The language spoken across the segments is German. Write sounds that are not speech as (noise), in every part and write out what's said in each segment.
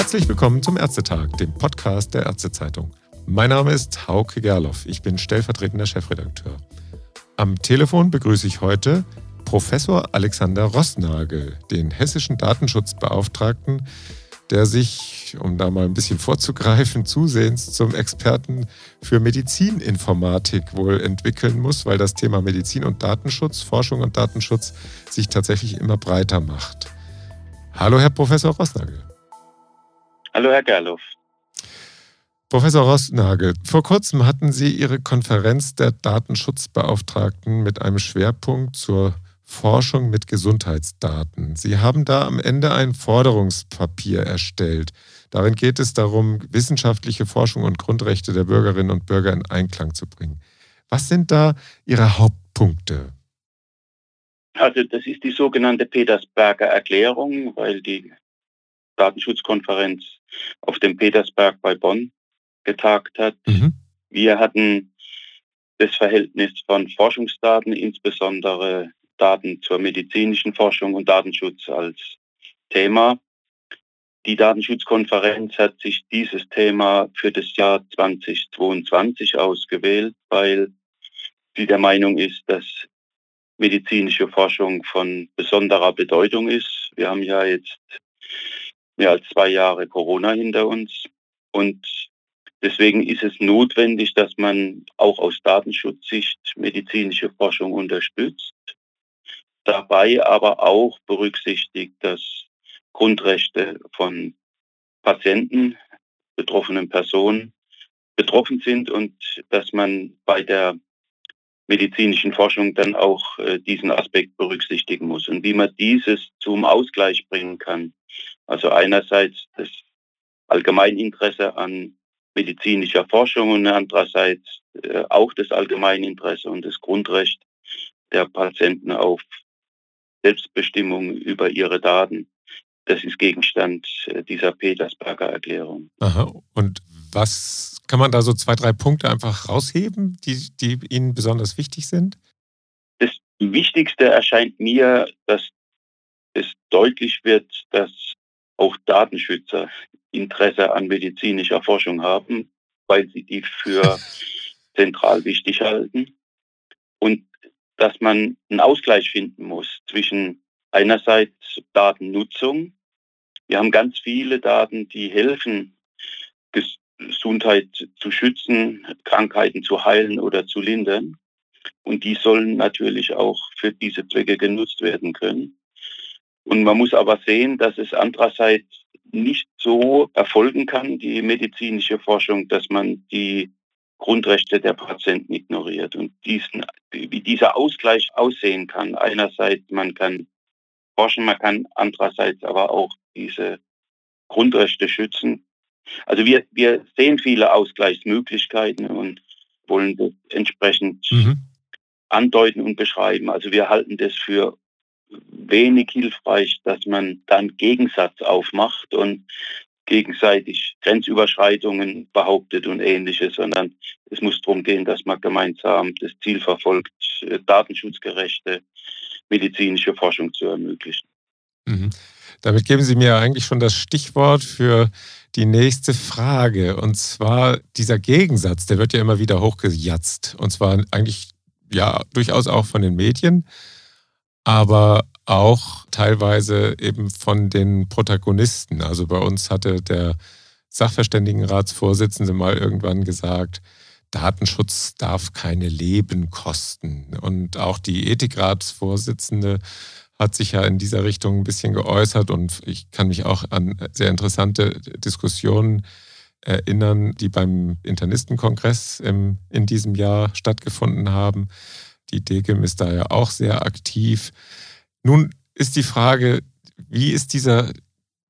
Herzlich willkommen zum Ärztetag, dem Podcast der Ärztezeitung. Mein Name ist Hauke Gerloff, ich bin stellvertretender Chefredakteur. Am Telefon begrüße ich heute Professor Alexander Rossnagel, den hessischen Datenschutzbeauftragten, der sich, um da mal ein bisschen vorzugreifen, zusehends zum Experten für Medizininformatik wohl entwickeln muss, weil das Thema Medizin und Datenschutz, Forschung und Datenschutz sich tatsächlich immer breiter macht. Hallo, Herr Professor Rossnagel. Hallo, Herr Gerloff. Professor Rossnagel, vor kurzem hatten Sie Ihre Konferenz der Datenschutzbeauftragten mit einem Schwerpunkt zur Forschung mit Gesundheitsdaten. Sie haben da am Ende ein Forderungspapier erstellt. Darin geht es darum, wissenschaftliche Forschung und Grundrechte der Bürgerinnen und Bürger in Einklang zu bringen. Was sind da Ihre Hauptpunkte? Also das ist die sogenannte Petersberger Erklärung, weil die Datenschutzkonferenz auf dem Petersberg bei Bonn getagt hat. Mhm. Wir hatten das Verhältnis von Forschungsdaten, insbesondere Daten zur medizinischen Forschung und Datenschutz als Thema. Die Datenschutzkonferenz hat sich dieses Thema für das Jahr 2022 ausgewählt, weil sie der Meinung ist, dass medizinische Forschung von besonderer Bedeutung ist. Wir haben ja jetzt mehr als zwei Jahre Corona hinter uns und deswegen ist es notwendig, dass man auch aus Datenschutzsicht medizinische Forschung unterstützt dabei aber auch berücksichtigt, dass Grundrechte von Patienten, betroffenen Personen betroffen sind und dass man bei der medizinischen Forschung dann auch äh, diesen Aspekt berücksichtigen muss und wie man dieses zum Ausgleich bringen kann. Also einerseits das Allgemeininteresse an medizinischer Forschung und andererseits äh, auch das Allgemeininteresse und das Grundrecht der Patienten auf Selbstbestimmung über ihre Daten. Das ist Gegenstand äh, dieser Petersberger Erklärung. Aha. Und was kann man da so zwei, drei Punkte einfach rausheben, die, die Ihnen besonders wichtig sind? Das Wichtigste erscheint mir, dass es deutlich wird, dass auch Datenschützer Interesse an medizinischer Forschung haben, weil sie die für (laughs) zentral wichtig halten. Und dass man einen Ausgleich finden muss zwischen einerseits Datennutzung. Wir haben ganz viele Daten, die helfen, Gesundheit zu schützen, Krankheiten zu heilen oder zu lindern. Und die sollen natürlich auch für diese Zwecke genutzt werden können. Und man muss aber sehen, dass es andererseits nicht so erfolgen kann, die medizinische Forschung, dass man die Grundrechte der Patienten ignoriert. Und diesen, wie dieser Ausgleich aussehen kann, einerseits man kann forschen, man kann andererseits aber auch diese Grundrechte schützen. Also wir, wir sehen viele Ausgleichsmöglichkeiten und wollen das entsprechend mhm. andeuten und beschreiben. Also wir halten das für wenig hilfreich, dass man dann Gegensatz aufmacht und gegenseitig Grenzüberschreitungen behauptet und ähnliches, sondern es muss darum gehen, dass man gemeinsam das Ziel verfolgt, äh, datenschutzgerechte medizinische Forschung zu ermöglichen. Mhm. Damit geben Sie mir eigentlich schon das Stichwort für die nächste Frage. Und zwar dieser Gegensatz, der wird ja immer wieder hochgejatzt. Und zwar eigentlich ja durchaus auch von den Medien, aber auch teilweise eben von den Protagonisten. Also bei uns hatte der Sachverständigenratsvorsitzende mal irgendwann gesagt, Datenschutz darf keine Leben kosten. Und auch die Ethikratsvorsitzende hat sich ja in dieser Richtung ein bisschen geäußert und ich kann mich auch an sehr interessante Diskussionen erinnern, die beim Internistenkongress in diesem Jahr stattgefunden haben. Die DGIM ist da ja auch sehr aktiv. Nun ist die Frage, wie ist dieser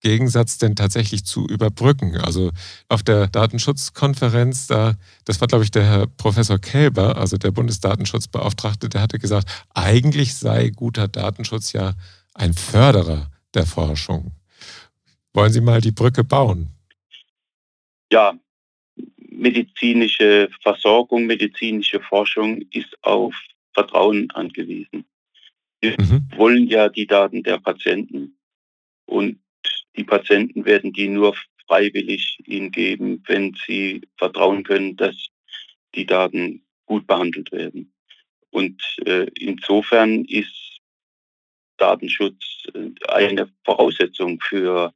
Gegensatz denn tatsächlich zu überbrücken? Also auf der Datenschutzkonferenz, da, das war, glaube ich, der Herr Professor Kälber, also der Bundesdatenschutzbeauftragte, der hatte gesagt, eigentlich sei guter Datenschutz ja ein Förderer der Forschung. Wollen Sie mal die Brücke bauen? Ja, medizinische Versorgung, medizinische Forschung ist auf Vertrauen angewiesen. Wir mhm. wollen ja die Daten der Patienten und die Patienten werden die nur freiwillig ihnen geben, wenn sie vertrauen können, dass die Daten gut behandelt werden. Und äh, insofern ist Datenschutz äh, eine Voraussetzung für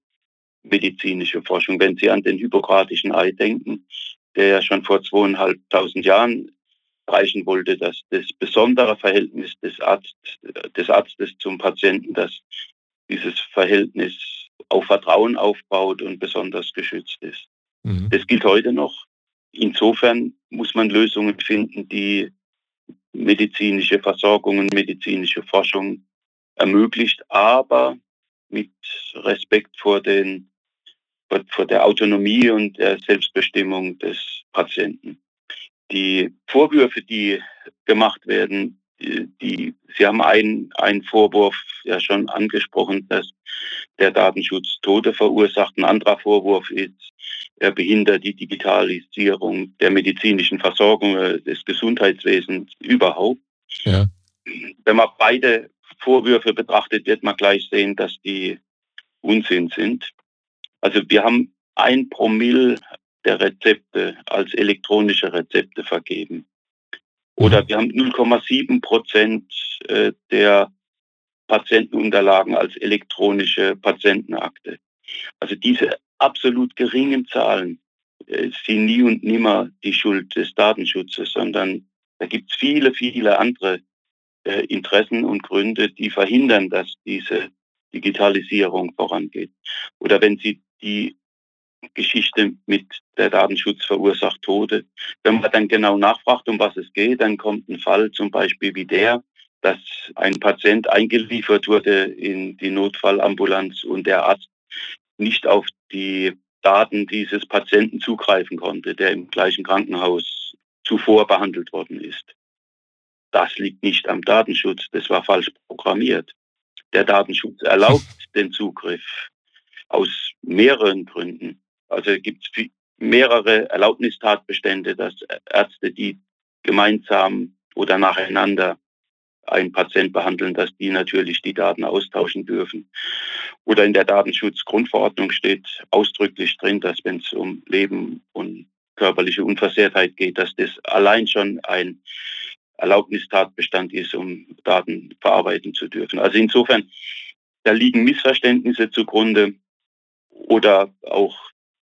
medizinische Forschung. Wenn Sie an den hypokratischen Ei denken, der ja schon vor zweieinhalbtausend Jahren erreichen wollte, dass das besondere Verhältnis des, Arzt, des Arztes zum Patienten, dass dieses Verhältnis auf Vertrauen aufbaut und besonders geschützt ist. Mhm. Das gilt heute noch. Insofern muss man Lösungen finden, die medizinische Versorgung medizinische Forschung ermöglicht, aber mit Respekt vor, den, vor der Autonomie und der Selbstbestimmung des Patienten. Die Vorwürfe, die gemacht werden, die, Sie haben einen, einen Vorwurf ja schon angesprochen, dass der Datenschutz Tote verursacht. Ein anderer Vorwurf ist, er behindert die Digitalisierung der medizinischen Versorgung äh, des Gesundheitswesens überhaupt. Ja. Wenn man beide Vorwürfe betrachtet, wird man gleich sehen, dass die Unsinn sind. Also wir haben ein Promille der Rezepte als elektronische Rezepte vergeben. Oder mhm. wir haben 0,7 Prozent äh, der Patientenunterlagen als elektronische Patientenakte. Also diese absolut geringen Zahlen äh, sind nie und nimmer die Schuld des Datenschutzes, sondern da gibt es viele, viele andere äh, Interessen und Gründe, die verhindern, dass diese Digitalisierung vorangeht. Oder wenn Sie die Geschichte mit der Datenschutz verursacht Tode. Wenn man dann genau nachfragt, um was es geht, dann kommt ein Fall zum Beispiel wie der, dass ein Patient eingeliefert wurde in die Notfallambulanz und der Arzt nicht auf die Daten dieses Patienten zugreifen konnte, der im gleichen Krankenhaus zuvor behandelt worden ist. Das liegt nicht am Datenschutz, das war falsch programmiert. Der Datenschutz erlaubt (laughs) den Zugriff aus mehreren Gründen. Also gibt es mehrere Erlaubnistatbestände, dass Ärzte, die gemeinsam oder nacheinander einen Patient behandeln, dass die natürlich die Daten austauschen dürfen. Oder in der Datenschutzgrundverordnung steht ausdrücklich drin, dass wenn es um Leben und körperliche Unversehrtheit geht, dass das allein schon ein Erlaubnistatbestand ist, um Daten verarbeiten zu dürfen. Also insofern, da liegen Missverständnisse zugrunde oder auch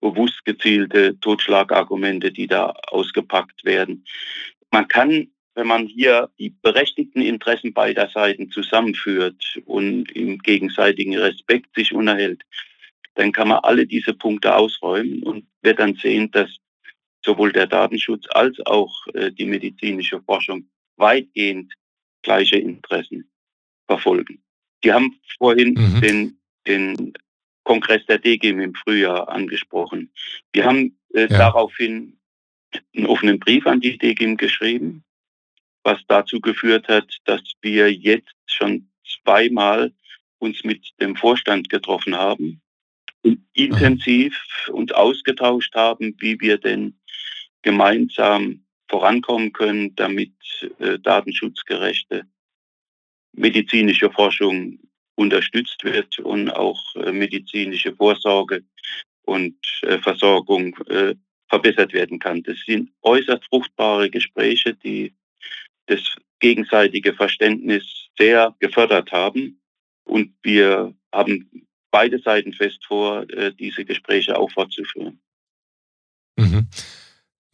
bewusst gezielte Totschlagargumente, die da ausgepackt werden. Man kann, wenn man hier die berechtigten Interessen beider Seiten zusammenführt und im gegenseitigen Respekt sich unterhält, dann kann man alle diese Punkte ausräumen und wird dann sehen, dass sowohl der Datenschutz als auch äh, die medizinische Forschung weitgehend gleiche Interessen verfolgen. Die haben vorhin mhm. den, den Kongress der DGIM im Frühjahr angesprochen. Wir haben äh, ja. daraufhin einen offenen Brief an die DGIM geschrieben, was dazu geführt hat, dass wir jetzt schon zweimal uns mit dem Vorstand getroffen haben und intensiv uns ausgetauscht haben, wie wir denn gemeinsam vorankommen können, damit äh, datenschutzgerechte medizinische Forschung unterstützt wird und auch äh, medizinische Vorsorge und äh, Versorgung äh, verbessert werden kann. Das sind äußerst fruchtbare Gespräche, die das gegenseitige Verständnis sehr gefördert haben. Und wir haben beide Seiten fest vor, diese Gespräche auch fortzuführen. Mhm.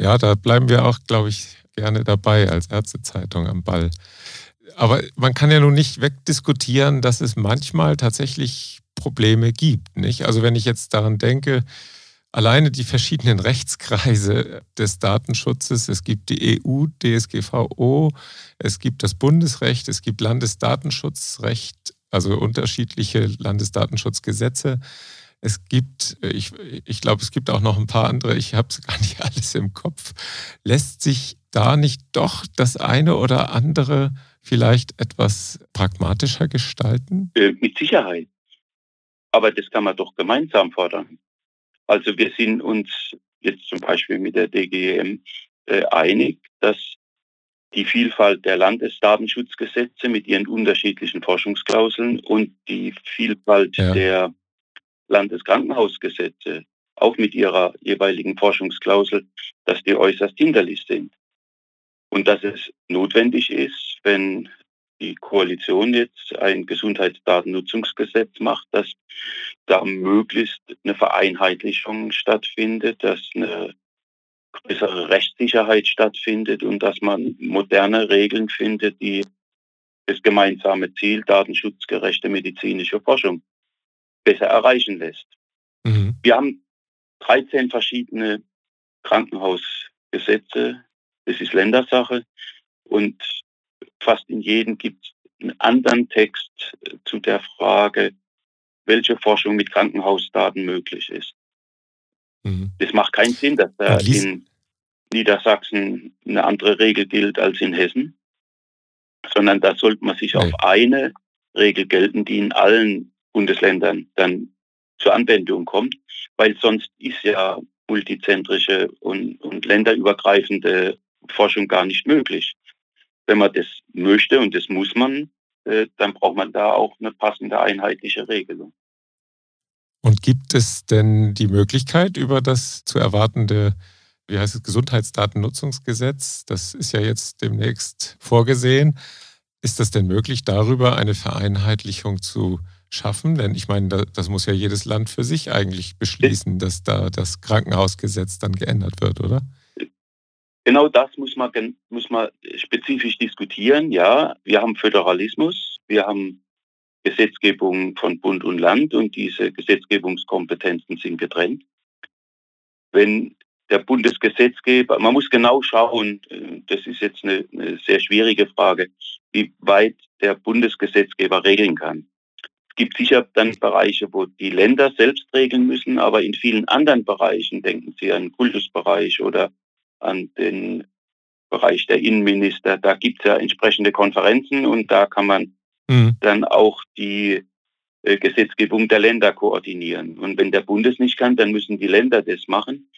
Ja, da bleiben wir auch, glaube ich, gerne dabei als Ärztezeitung am Ball aber man kann ja nun nicht wegdiskutieren, dass es manchmal tatsächlich Probleme gibt. Nicht? Also wenn ich jetzt daran denke, alleine die verschiedenen (laughs) Rechtskreise des Datenschutzes, es gibt die EU, DSGVO, es gibt das Bundesrecht, es gibt Landesdatenschutzrecht, also unterschiedliche Landesdatenschutzgesetze. Es gibt, ich, ich glaube, es gibt auch noch ein paar andere, ich habe es gar nicht (laughs) alles im Kopf. Lässt sich da nicht doch das eine oder andere vielleicht etwas pragmatischer gestalten? Äh, mit Sicherheit. Aber das kann man doch gemeinsam fordern. Also wir sind uns jetzt zum Beispiel mit der DGM äh, einig, dass die Vielfalt der Landesdatenschutzgesetze mit ihren unterschiedlichen Forschungsklauseln und die Vielfalt ja. der Landeskrankenhausgesetze auch mit ihrer jeweiligen Forschungsklausel, dass die äußerst hinderlich sind. Und dass es notwendig ist, wenn die Koalition jetzt ein Gesundheitsdatennutzungsgesetz macht, dass da möglichst eine Vereinheitlichung stattfindet, dass eine größere Rechtssicherheit stattfindet und dass man moderne Regeln findet, die das gemeinsame Ziel datenschutzgerechte medizinische Forschung besser erreichen lässt. Mhm. Wir haben 13 verschiedene Krankenhausgesetze. Das ist Ländersache. Und fast in jedem gibt es einen anderen Text zu der Frage, welche Forschung mit Krankenhausdaten möglich ist. Mhm. Das macht keinen Sinn, dass da in Niedersachsen eine andere Regel gilt als in Hessen, sondern da sollte man sich nee. auf eine Regel gelten, die in allen Bundesländern dann zur Anwendung kommt, weil sonst ist ja multizentrische und, und länderübergreifende Forschung gar nicht möglich. Wenn man das möchte, und das muss man, äh, dann braucht man da auch eine passende einheitliche Regelung. Und gibt es denn die Möglichkeit, über das zu erwartende, wie heißt es, Gesundheitsdatennutzungsgesetz, das ist ja jetzt demnächst vorgesehen, ist das denn möglich, darüber eine Vereinheitlichung zu schaffen? Denn ich meine, das muss ja jedes Land für sich eigentlich beschließen, dass da das Krankenhausgesetz dann geändert wird, oder? Genau das muss man, muss man spezifisch diskutieren. Ja, wir haben Föderalismus, wir haben Gesetzgebung von Bund und Land und diese Gesetzgebungskompetenzen sind getrennt. Wenn der Bundesgesetzgeber, man muss genau schauen, äh, das ist jetzt eine, eine sehr schwierige Frage, wie weit der Bundesgesetzgeber regeln kann. Es gibt sicher dann Bereiche, wo die Länder selbst regeln müssen, aber in vielen anderen Bereichen, denken Sie an den Kultusbereich oder an den Bereich der Innenminister, da gibt es ja entsprechende Konferenzen und da kann man mhm. dann auch die äh, Gesetzgebung der Länder koordinieren. Und wenn der Bundes nicht kann, dann müssen die Länder das machen.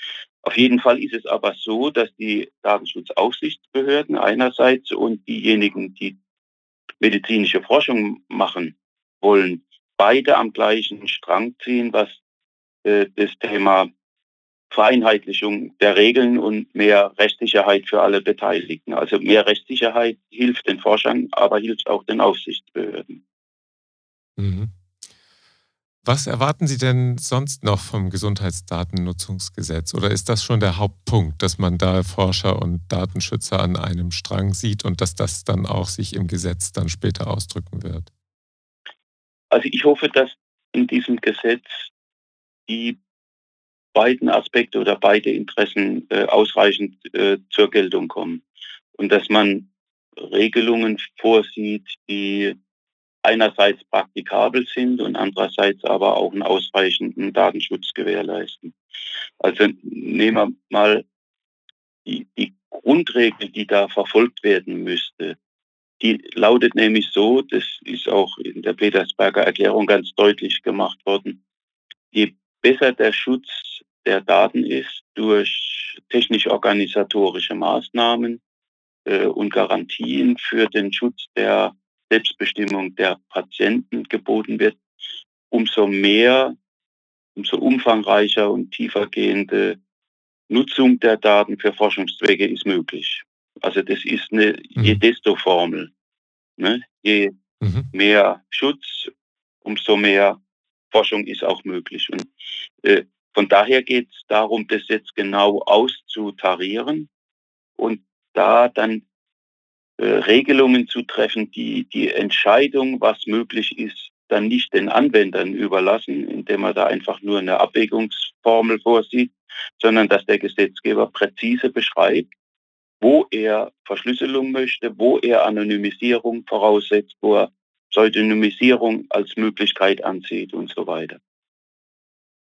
Auf jeden Fall ist es aber so, dass die Datenschutzaufsichtsbehörden einerseits und diejenigen, die medizinische Forschung machen wollen, beide am gleichen Strang ziehen, was äh, das Thema Vereinheitlichung der Regeln und mehr Rechtssicherheit für alle Beteiligten. Also mehr Rechtssicherheit hilft den Forschern, aber hilft auch den Aufsichtsbehörden. Mhm. Was erwarten Sie denn sonst noch vom Gesundheitsdatennutzungsgesetz? Oder ist das schon der Hauptpunkt, dass man da Forscher und Datenschützer an einem Strang sieht und dass das dann auch sich im Gesetz dann später ausdrücken wird? Also ich hoffe, dass in diesem Gesetz die beiden Aspekte oder beide Interessen äh, ausreichend äh, zur Geltung kommen und dass man Regelungen vorsieht, die einerseits praktikabel sind und andererseits aber auch einen ausreichenden Datenschutz gewährleisten. Also nehmen wir mal die, die Grundregel, die da verfolgt werden müsste. Die lautet nämlich so, das ist auch in der Petersberger Erklärung ganz deutlich gemacht worden, je besser der Schutz der Daten ist durch technisch-organisatorische Maßnahmen äh, und Garantien für den Schutz der Selbstbestimmung der Patienten geboten wird, umso mehr, umso umfangreicher und tiefergehende Nutzung der Daten für Forschungszwecke ist möglich. Also das ist eine mhm. je desto Formel. Ne? Je mhm. mehr Schutz, umso mehr Forschung ist auch möglich. Und äh, von daher geht es darum, das jetzt genau auszutarieren und da dann äh, Regelungen zu treffen, die die Entscheidung, was möglich ist, dann nicht den Anwendern überlassen, indem man da einfach nur eine Abwägungsformel vorsieht, sondern dass der Gesetzgeber präzise beschreibt, wo er Verschlüsselung möchte, wo er Anonymisierung voraussetzt, wo er Pseudonymisierung als Möglichkeit ansieht und so weiter.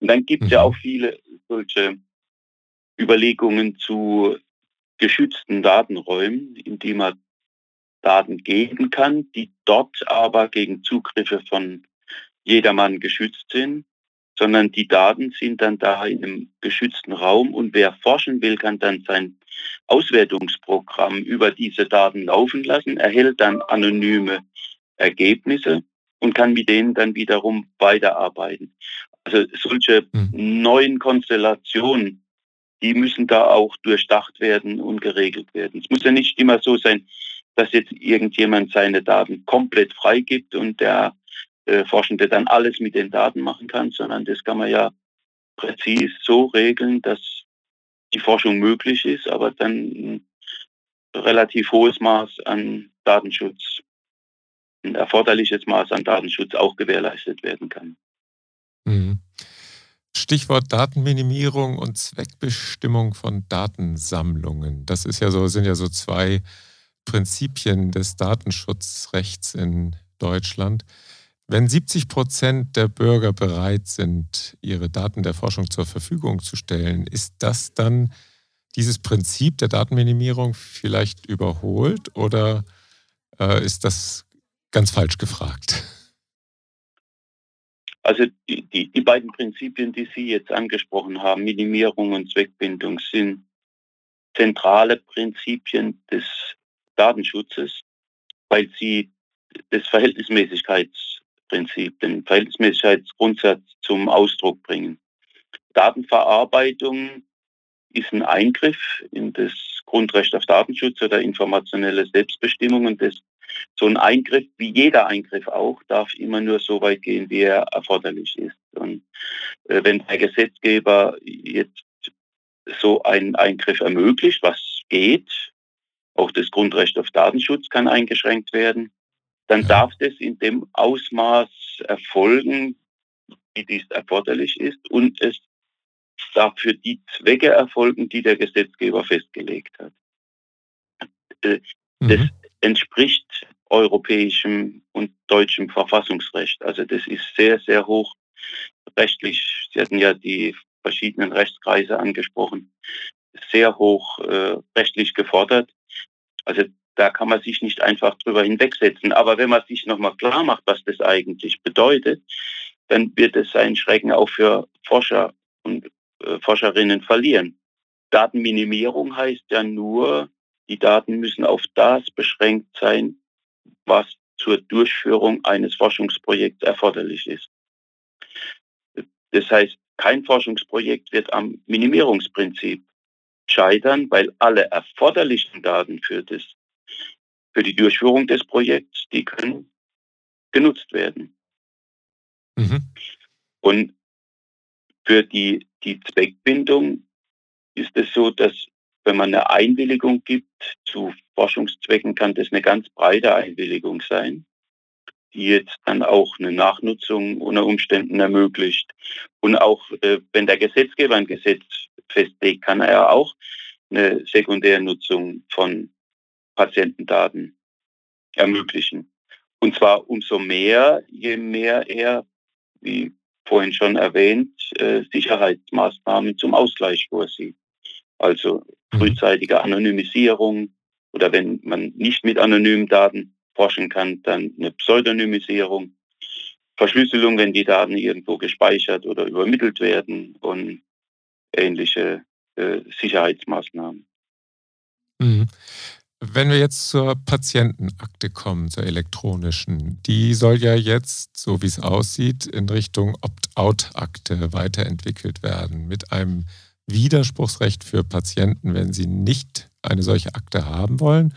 Und dann gibt es mhm. ja auch viele solche Überlegungen zu geschützten Datenräumen, in die man Daten geben kann, die dort aber gegen Zugriffe von jedermann geschützt sind, sondern die Daten sind dann da in einem geschützten Raum und wer forschen will, kann dann sein Auswertungsprogramm über diese Daten laufen lassen, erhält dann anonyme Ergebnisse und kann mit denen dann wiederum weiterarbeiten. Also solche mhm. neuen Konstellationen, die müssen da auch durchdacht werden und geregelt werden. Es muss ja nicht immer so sein, dass jetzt irgendjemand seine Daten komplett freigibt und der äh, Forschende dann alles mit den Daten machen kann, sondern das kann man ja präzis so regeln, dass die Forschung möglich ist, aber dann ein relativ hohes Maß an Datenschutz, ein erforderliches Maß an Datenschutz auch gewährleistet werden kann. Mhm. Stichwort Datenminimierung und Zweckbestimmung von Datensammlungen. Das ist ja so, sind ja so zwei Prinzipien des Datenschutzrechts in Deutschland. Wenn 70 Prozent der Bürger bereit sind, ihre Daten der Forschung zur Verfügung zu stellen, ist das dann dieses Prinzip der Datenminimierung vielleicht überholt oder äh, ist das ganz falsch gefragt? Also die, die, die beiden Prinzipien, die Sie jetzt angesprochen haben, Minimierung und Zweckbindung, sind zentrale Prinzipien des Datenschutzes, weil sie das Verhältnismäßigkeits Prinzip, den Verhältnismäßigkeitsgrundsatz zum Ausdruck bringen. Datenverarbeitung ist ein Eingriff in das Grundrecht auf Datenschutz oder informationelle Selbstbestimmung und das, so ein Eingriff, wie jeder Eingriff auch, darf immer nur so weit gehen, wie er erforderlich ist. Und äh, wenn der Gesetzgeber jetzt so einen Eingriff ermöglicht, was geht, auch das Grundrecht auf Datenschutz kann eingeschränkt werden, dann darf das in dem Ausmaß erfolgen, wie dies erforderlich ist und es darf für die Zwecke erfolgen, die der Gesetzgeber festgelegt hat. Äh, das mhm. Entspricht europäischem und deutschem Verfassungsrecht. Also das ist sehr, sehr hoch rechtlich. Sie hatten ja die verschiedenen Rechtskreise angesprochen, sehr hoch äh, rechtlich gefordert. Also da kann man sich nicht einfach drüber hinwegsetzen. Aber wenn man sich nochmal klar macht, was das eigentlich bedeutet, dann wird es seinen Schrecken auch für Forscher und äh, Forscherinnen verlieren. Datenminimierung heißt ja nur, die Daten müssen auf das beschränkt sein, was zur Durchführung eines Forschungsprojekts erforderlich ist. Das heißt, kein Forschungsprojekt wird am Minimierungsprinzip scheitern, weil alle erforderlichen Daten für das für die Durchführung des Projekts, die können genutzt werden. Mhm. Und für die, die Zweckbindung ist es so, dass wenn man eine Einwilligung gibt zu Forschungszwecken, kann das eine ganz breite Einwilligung sein, die jetzt dann auch eine Nachnutzung unter Umständen ermöglicht. Und auch äh, wenn der Gesetzgeber ein Gesetz festlegt, kann er auch eine Sekundärnutzung von Patientendaten ermöglichen. Und zwar umso mehr, je mehr er, wie vorhin schon erwähnt, äh, Sicherheitsmaßnahmen zum Ausgleich vorsieht. Also mhm. frühzeitige Anonymisierung oder wenn man nicht mit anonymen Daten forschen kann, dann eine Pseudonymisierung, Verschlüsselung, wenn die Daten irgendwo gespeichert oder übermittelt werden und ähnliche äh, Sicherheitsmaßnahmen. Mhm. Wenn wir jetzt zur Patientenakte kommen, zur elektronischen, die soll ja jetzt, so wie es aussieht, in Richtung Opt-out-Akte weiterentwickelt werden mit einem Widerspruchsrecht für Patienten, wenn sie nicht eine solche Akte haben wollen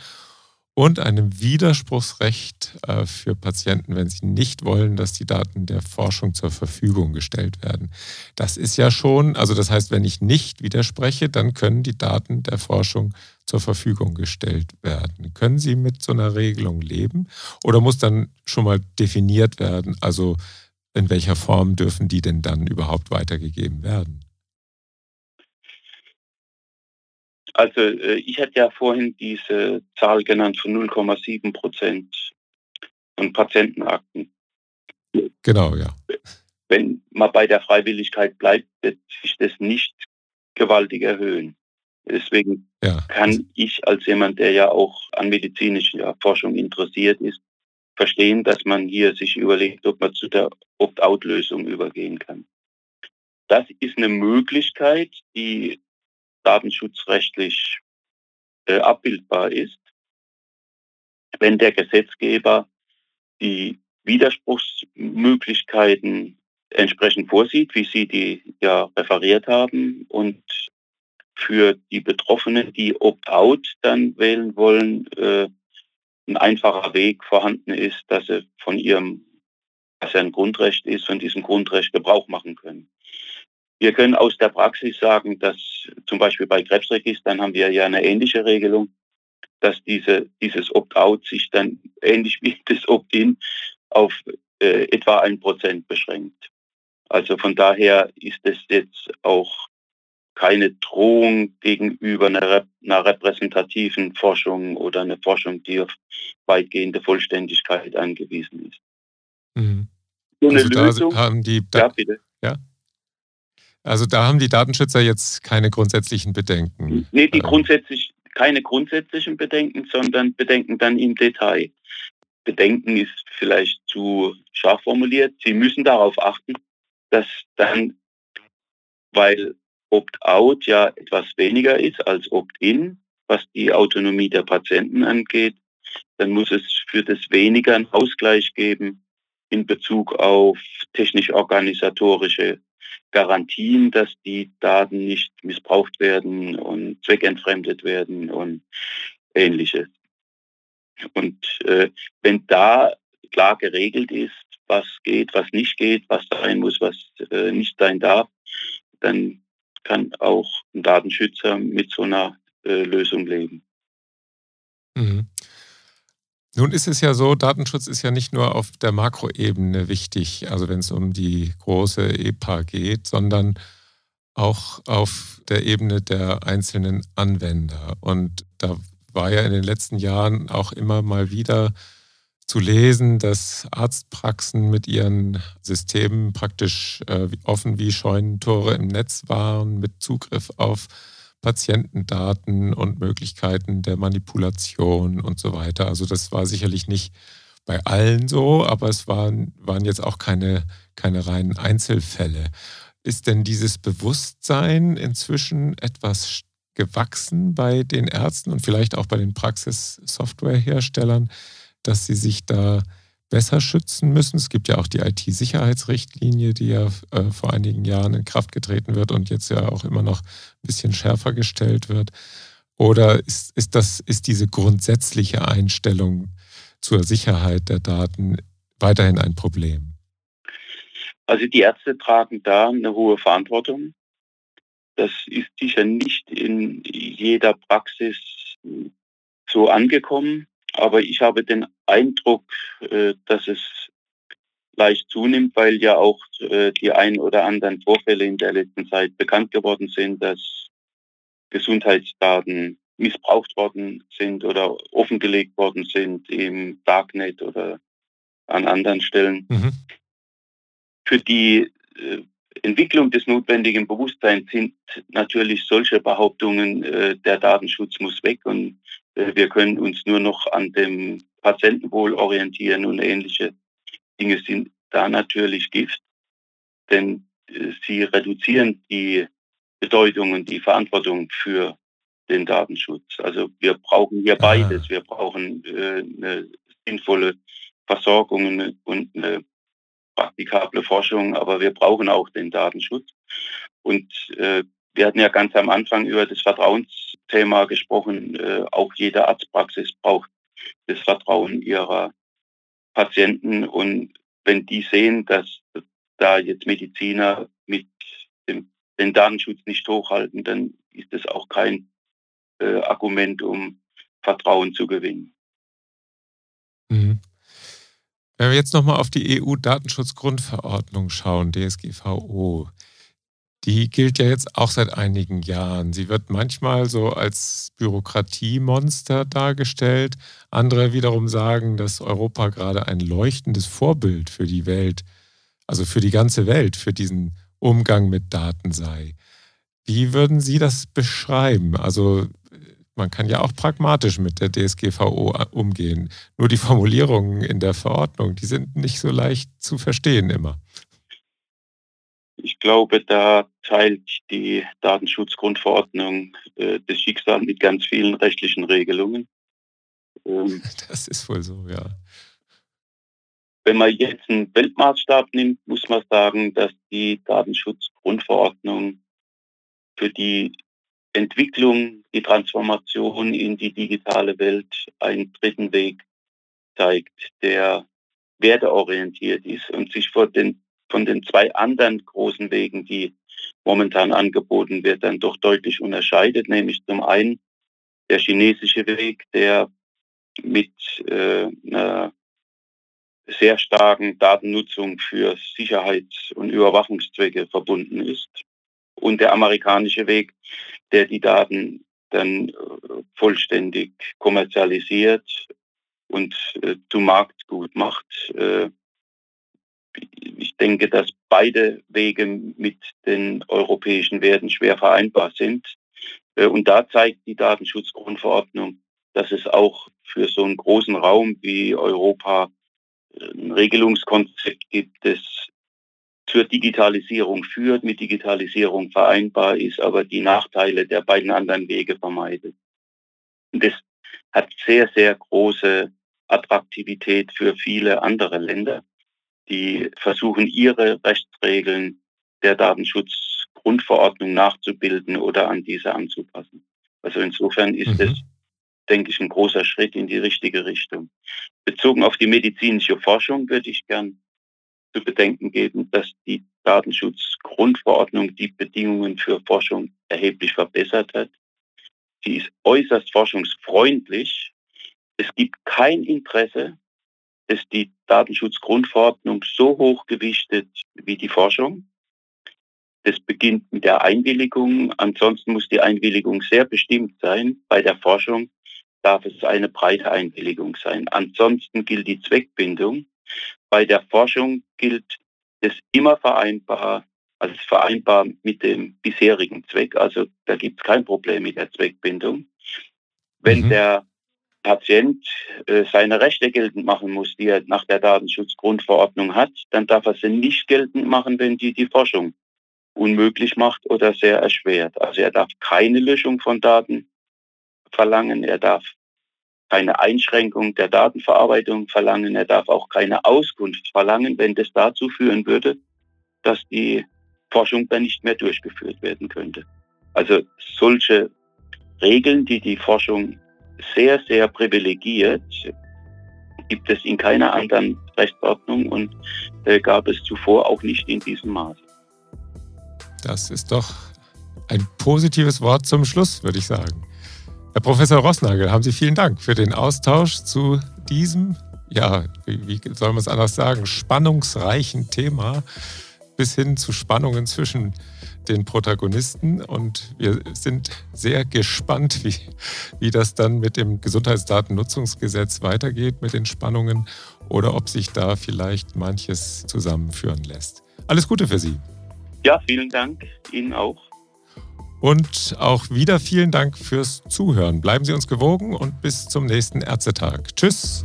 und einem Widerspruchsrecht äh, für Patienten, wenn sie nicht wollen, dass die Daten der Forschung zur Verfügung gestellt werden. Das ist ja schon, also das heißt, wenn ich nicht widerspreche, dann können die Daten der Forschung zur Verfügung gestellt werden. Können Sie mit so einer Regelung leben oder muss dann schon mal definiert werden, also in welcher Form dürfen die denn dann überhaupt weitergegeben werden? Also äh, ich hatte ja vorhin diese Zahl genannt von 0,7 Prozent von Patientenakten. Genau, ja. Wenn man bei der Freiwilligkeit bleibt, wird sich das nicht gewaltig erhöhen. Deswegen ja. kann ich als jemand, der ja auch an medizinischer Forschung interessiert ist, verstehen, dass man hier sich überlegt, ob man zu der Opt-out-Lösung übergehen kann. Das ist eine Möglichkeit, die datenschutzrechtlich äh, abbildbar ist, wenn der Gesetzgeber die Widerspruchsmöglichkeiten entsprechend vorsieht, wie Sie die ja referiert haben. Und für die Betroffenen, die Opt-out dann wählen wollen, äh, ein einfacher Weg vorhanden ist, dass sie von ihrem, was ja ein Grundrecht ist, von diesem Grundrecht Gebrauch machen können. Wir können aus der Praxis sagen, dass zum Beispiel bei Krebsregistern haben wir ja eine ähnliche Regelung, dass diese, dieses Opt-out sich dann ähnlich wie das Opt-in auf äh, etwa ein Prozent beschränkt. Also von daher ist es jetzt auch keine Drohung gegenüber einer, einer, repräsentativen Forschung oder einer Forschung, die auf weitgehende Vollständigkeit angewiesen ist. Mhm. So eine also Lösung. haben die, da, ja, bitte. Ja? Also da haben die Datenschützer jetzt keine grundsätzlichen Bedenken. Nee, die ähm. grundsätzlich, keine grundsätzlichen Bedenken, sondern Bedenken dann im Detail. Bedenken ist vielleicht zu scharf formuliert. Sie müssen darauf achten, dass dann, weil Opt-out ja etwas weniger ist als Opt-in, was die Autonomie der Patienten angeht, dann muss es für das weniger einen Ausgleich geben in Bezug auf technisch-organisatorische Garantien, dass die Daten nicht missbraucht werden und zweckentfremdet werden und ähnliches. Und äh, wenn da klar geregelt ist, was geht, was nicht geht, was sein muss, was äh, nicht sein darf, dann kann auch ein Datenschützer mit so einer äh, Lösung leben. Mhm. Nun ist es ja so, Datenschutz ist ja nicht nur auf der Makroebene wichtig, also wenn es um die große EPA geht, sondern auch auf der Ebene der einzelnen Anwender. Und da war ja in den letzten Jahren auch immer mal wieder zu lesen, dass Arztpraxen mit ihren Systemen praktisch äh, offen wie Scheunentore im Netz waren, mit Zugriff auf Patientendaten und Möglichkeiten der Manipulation und so weiter. Also das war sicherlich nicht bei allen so, aber es waren, waren jetzt auch keine, keine reinen Einzelfälle. Ist denn dieses Bewusstsein inzwischen etwas gewachsen bei den Ärzten und vielleicht auch bei den Praxissoftwareherstellern, dass sie sich da besser schützen müssen. Es gibt ja auch die IT-Sicherheitsrichtlinie, die ja äh, vor einigen Jahren in Kraft getreten wird und jetzt ja auch immer noch ein bisschen schärfer gestellt wird. Oder ist, ist, das, ist diese grundsätzliche Einstellung zur Sicherheit der Daten weiterhin ein Problem? Also die Ärzte tragen da eine hohe Verantwortung. Das ist sicher nicht in jeder Praxis so angekommen. Aber ich habe den Eindruck, äh, dass es leicht zunimmt, weil ja auch äh, die ein oder anderen Vorfälle in der letzten Zeit bekannt geworden sind, dass Gesundheitsdaten missbraucht worden sind oder offengelegt worden sind im Darknet oder an anderen Stellen. Mhm. Für die äh, Entwicklung des notwendigen Bewusstseins sind natürlich solche Behauptungen, der Datenschutz muss weg und äh, wir können uns nur noch an dem Patientenwohl orientieren und ähnliche Dinge sind da natürlich Gift, denn äh, sie reduzieren die Bedeutung und die Verantwortung für den Datenschutz. Also wir brauchen hier beides. Wir brauchen äh, eine sinnvolle Versorgung und eine praktikable Forschung, aber wir brauchen auch den Datenschutz. Und äh, wir hatten ja ganz am Anfang über das Vertrauensthema gesprochen. Äh, auch jede Arztpraxis braucht das Vertrauen ihrer Patienten. Und wenn die sehen, dass da jetzt Mediziner mit dem, den Datenschutz nicht hochhalten, dann ist das auch kein äh, Argument, um Vertrauen zu gewinnen. Mhm. Wenn wir jetzt nochmal auf die EU-Datenschutzgrundverordnung schauen, DSGVO, die gilt ja jetzt auch seit einigen Jahren. Sie wird manchmal so als Bürokratiemonster dargestellt. Andere wiederum sagen, dass Europa gerade ein leuchtendes Vorbild für die Welt, also für die ganze Welt, für diesen Umgang mit Daten sei. Wie würden Sie das beschreiben? Also man kann ja auch pragmatisch mit der DSGVO umgehen. Nur die Formulierungen in der Verordnung, die sind nicht so leicht zu verstehen immer. Ich glaube, da teilt die Datenschutzgrundverordnung äh, das Schicksal mit ganz vielen rechtlichen Regelungen. Ähm, (laughs) das ist wohl so, ja. Wenn man jetzt einen Weltmaßstab nimmt, muss man sagen, dass die Datenschutzgrundverordnung für die Entwicklung, die Transformation in die digitale Welt einen dritten Weg zeigt, der werteorientiert ist und sich von den, von den zwei anderen großen Wegen, die momentan angeboten wird, dann doch deutlich unterscheidet, nämlich zum einen der chinesische Weg, der mit äh, einer sehr starken Datennutzung für Sicherheits- und Überwachungszwecke verbunden ist. Und der amerikanische Weg, der die Daten dann äh, vollständig kommerzialisiert und äh, zu Marktgut macht. Äh, ich denke, dass beide Wege mit den europäischen Werten schwer vereinbar sind. Äh, und da zeigt die Datenschutzgrundverordnung, dass es auch für so einen großen Raum wie Europa ein Regelungskonzept gibt, das zur Digitalisierung führt, mit Digitalisierung vereinbar ist, aber die Nachteile der beiden anderen Wege vermeidet. Und das hat sehr, sehr große Attraktivität für viele andere Länder, die versuchen, ihre Rechtsregeln der Datenschutzgrundverordnung nachzubilden oder an diese anzupassen. Also insofern ist mhm. es denke ich, ein großer Schritt in die richtige Richtung. Bezogen auf die medizinische Forschung würde ich gern zu bedenken geben, dass die Datenschutzgrundverordnung die Bedingungen für Forschung erheblich verbessert hat. Sie ist äußerst forschungsfreundlich. Es gibt kein Interesse, dass die Datenschutzgrundverordnung so hoch gewichtet wie die Forschung. Das beginnt mit der Einwilligung. Ansonsten muss die Einwilligung sehr bestimmt sein. Bei der Forschung darf es eine breite Einwilligung sein. Ansonsten gilt die Zweckbindung. Bei der Forschung gilt es immer vereinbar, also vereinbar mit dem bisherigen Zweck. Also da gibt es kein Problem mit der Zweckbindung. Wenn mhm. der Patient äh, seine Rechte geltend machen muss, die er nach der Datenschutzgrundverordnung hat, dann darf er sie nicht geltend machen, wenn die die Forschung unmöglich macht oder sehr erschwert. Also er darf keine Löschung von Daten verlangen, er darf keine Einschränkung der Datenverarbeitung verlangen, er darf auch keine Auskunft verlangen, wenn das dazu führen würde, dass die Forschung dann nicht mehr durchgeführt werden könnte. Also solche Regeln, die die Forschung sehr, sehr privilegiert, gibt es in keiner anderen Rechtsordnung und äh, gab es zuvor auch nicht in diesem Maße. Das ist doch ein positives Wort zum Schluss, würde ich sagen. Herr Professor Rossnagel, haben Sie vielen Dank für den Austausch zu diesem, ja, wie, soll man es anders sagen, spannungsreichen Thema bis hin zu Spannungen zwischen den Protagonisten. Und wir sind sehr gespannt, wie, wie das dann mit dem Gesundheitsdatennutzungsgesetz weitergeht, mit den Spannungen oder ob sich da vielleicht manches zusammenführen lässt. Alles Gute für Sie. Ja, vielen Dank Ihnen auch. Und auch wieder vielen Dank fürs Zuhören. Bleiben Sie uns gewogen und bis zum nächsten Ärztetag. Tschüss.